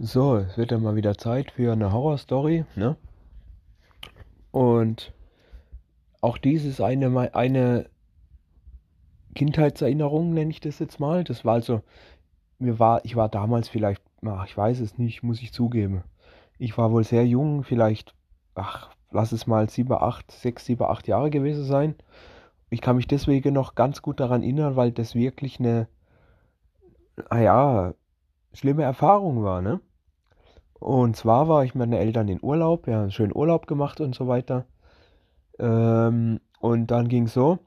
So, es wird ja mal wieder Zeit für eine Horrorstory, ne? Und auch dies ist eine, eine Kindheitserinnerung, nenne ich das jetzt mal. Das war also, mir war, ich war damals vielleicht, ach, ich weiß es nicht, muss ich zugeben. Ich war wohl sehr jung, vielleicht, ach, lass es mal sieben, acht, sechs, sieben, acht Jahre gewesen sein. Ich kann mich deswegen noch ganz gut daran erinnern, weil das wirklich eine, naja, schlimme Erfahrung war, ne? Und zwar war ich mit meinen Eltern in Urlaub, ja, einen schönen Urlaub gemacht und so weiter. Ähm, und dann ging es so,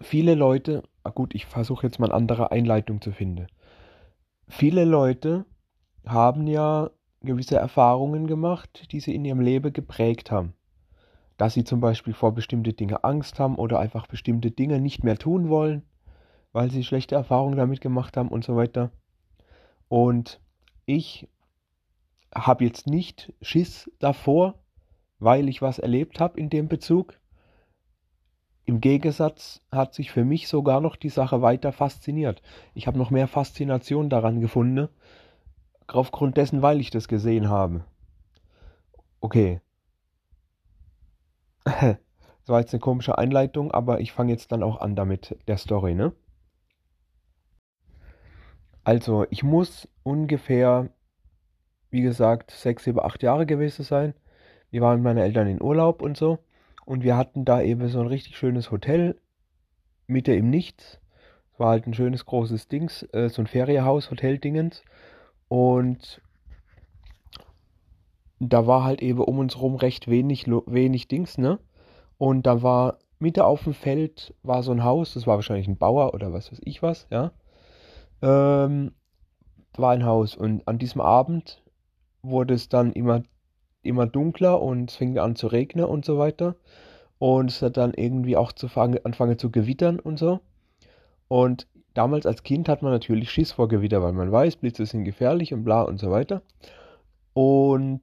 viele Leute, ah gut, ich versuche jetzt mal eine andere Einleitung zu finden. Viele Leute haben ja gewisse Erfahrungen gemacht, die sie in ihrem Leben geprägt haben. Dass sie zum Beispiel vor bestimmte Dinge Angst haben oder einfach bestimmte Dinge nicht mehr tun wollen, weil sie schlechte Erfahrungen damit gemacht haben und so weiter. Und ich habe jetzt nicht Schiss davor, weil ich was erlebt habe in dem Bezug. Im Gegensatz hat sich für mich sogar noch die Sache weiter fasziniert. Ich habe noch mehr Faszination daran gefunden, aufgrund dessen, weil ich das gesehen habe. Okay. Das war jetzt eine komische Einleitung, aber ich fange jetzt dann auch an damit der Story, ne? Also, ich muss ungefähr wie gesagt, sechs, sieben, acht Jahre gewesen sein. Wir waren mit meinen Eltern in Urlaub und so. Und wir hatten da eben so ein richtig schönes Hotel, Mitte im Nichts. Es war halt ein schönes großes Dings, äh, so ein Ferienhaus, Hotel-Dingens. Und da war halt eben um uns rum recht wenig, wenig Dings, ne? Und da war Mitte auf dem Feld war so ein Haus, das war wahrscheinlich ein Bauer oder was weiß ich was, ja. Ähm, war ein Haus und an diesem Abend wurde es dann immer, immer dunkler und es fing an zu regnen und so weiter. Und es hat dann irgendwie auch zu anfangen zu gewittern und so. Und damals als Kind hat man natürlich Schiss vor Gewitter, weil man weiß, Blitze sind gefährlich und bla und so weiter. Und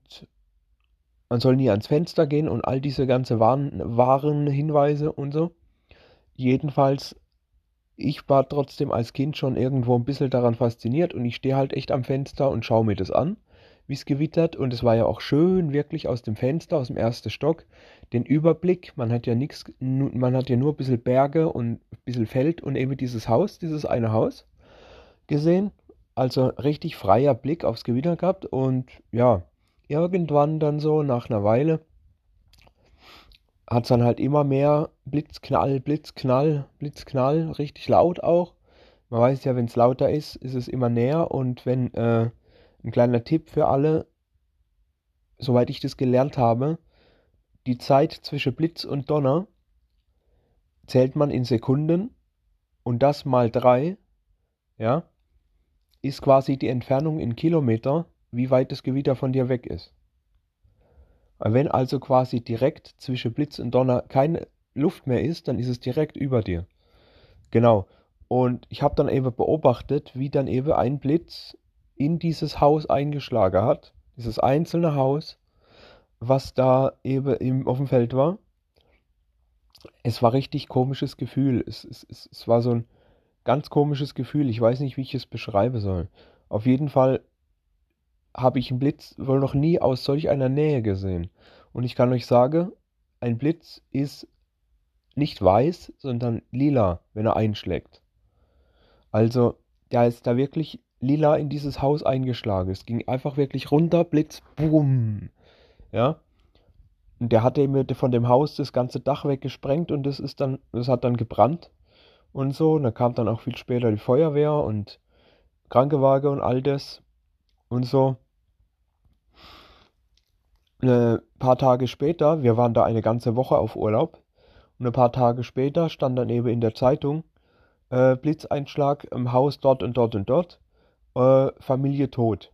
man soll nie ans Fenster gehen und all diese ganze Warnhinweise und so. Jedenfalls, ich war trotzdem als Kind schon irgendwo ein bisschen daran fasziniert und ich stehe halt echt am Fenster und schaue mir das an wie es gewittert. Und es war ja auch schön, wirklich aus dem Fenster, aus dem ersten Stock, den Überblick. Man hat ja nichts, man hat ja nur ein bisschen Berge und ein bisschen Feld und eben dieses Haus, dieses eine Haus gesehen. Also richtig freier Blick aufs Gewitter gehabt. Und ja, irgendwann dann so, nach einer Weile, hat es dann halt immer mehr Blitzknall, Blitzknall, Blitzknall, richtig laut auch. Man weiß ja, wenn es lauter ist, ist es immer näher und wenn äh, ein kleiner Tipp für alle, soweit ich das gelernt habe, die Zeit zwischen Blitz und Donner zählt man in Sekunden und das mal drei, ja, ist quasi die Entfernung in Kilometer, wie weit das Gewitter von dir weg ist. Wenn also quasi direkt zwischen Blitz und Donner keine Luft mehr ist, dann ist es direkt über dir. Genau. Und ich habe dann eben beobachtet, wie dann eben ein Blitz in dieses Haus eingeschlagen hat, dieses einzelne Haus, was da eben im, auf dem Feld war. Es war richtig komisches Gefühl. Es, es, es, es war so ein ganz komisches Gefühl. Ich weiß nicht, wie ich es beschreiben soll. Auf jeden Fall habe ich einen Blitz wohl noch nie aus solch einer Nähe gesehen. Und ich kann euch sagen, ein Blitz ist nicht weiß, sondern lila, wenn er einschlägt. Also, der ist da wirklich lila in dieses Haus eingeschlagen. Es ging einfach wirklich runter, Blitz, boom. Ja. Und der hatte mir von dem Haus das ganze Dach weggesprengt und das ist dann, das hat dann gebrannt und so. Und da kam dann auch viel später die Feuerwehr und Krankenwagen und all das und so. Ein paar Tage später, wir waren da eine ganze Woche auf Urlaub, und ein paar Tage später stand dann eben in der Zeitung, äh, Blitzeinschlag im Haus dort und dort und dort äh, Familie tot.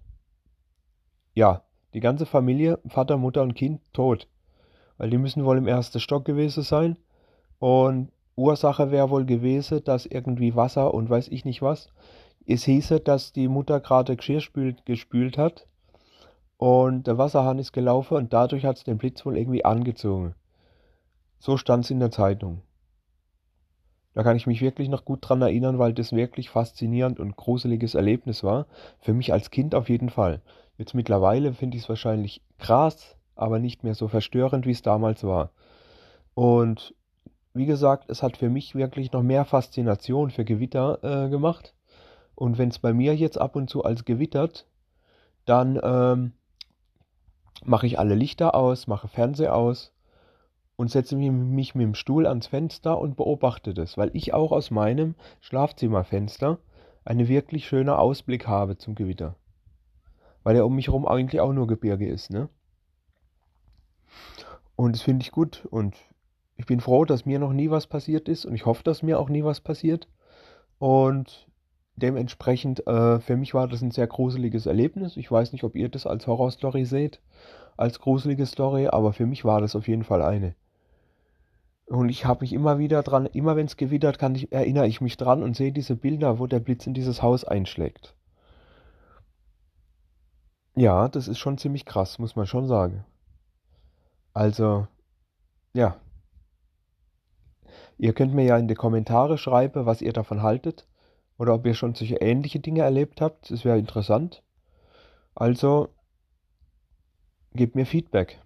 Ja, die ganze Familie, Vater, Mutter und Kind tot. Weil die müssen wohl im ersten Stock gewesen sein. Und Ursache wäre wohl gewesen, dass irgendwie Wasser und weiß ich nicht was. Es hieße, dass die Mutter gerade Geschirr spült, gespült hat. Und der Wasserhahn ist gelaufen und dadurch hat es den Blitz wohl irgendwie angezogen. So stand es in der Zeitung. Da kann ich mich wirklich noch gut dran erinnern, weil das wirklich faszinierend und gruseliges Erlebnis war. Für mich als Kind auf jeden Fall. Jetzt mittlerweile finde ich es wahrscheinlich krass, aber nicht mehr so verstörend, wie es damals war. Und wie gesagt, es hat für mich wirklich noch mehr Faszination für Gewitter äh, gemacht. Und wenn es bei mir jetzt ab und zu als gewittert, dann ähm, mache ich alle Lichter aus, mache Fernseher aus und setze mich, mit dem Stuhl ans Fenster und beobachte das, weil ich auch aus meinem Schlafzimmerfenster einen wirklich schönen Ausblick habe zum Gewitter. Weil ja um mich herum eigentlich auch nur Gebirge ist, ne? Und das finde ich gut und ich bin froh, dass mir noch nie was passiert ist und ich hoffe, dass mir auch nie was passiert. Und dementsprechend, äh, für mich war das ein sehr gruseliges Erlebnis. Ich weiß nicht, ob ihr das als Horrorstory seht, als gruselige Story, aber für mich war das auf jeden Fall eine. Und ich habe mich immer wieder dran, immer wenn es gewittert, kann ich, erinnere ich mich dran und sehe diese Bilder, wo der Blitz in dieses Haus einschlägt. Ja, das ist schon ziemlich krass, muss man schon sagen. Also, ja. Ihr könnt mir ja in die Kommentare schreiben, was ihr davon haltet. Oder ob ihr schon solche ähnliche Dinge erlebt habt. Das wäre interessant. Also, gebt mir Feedback.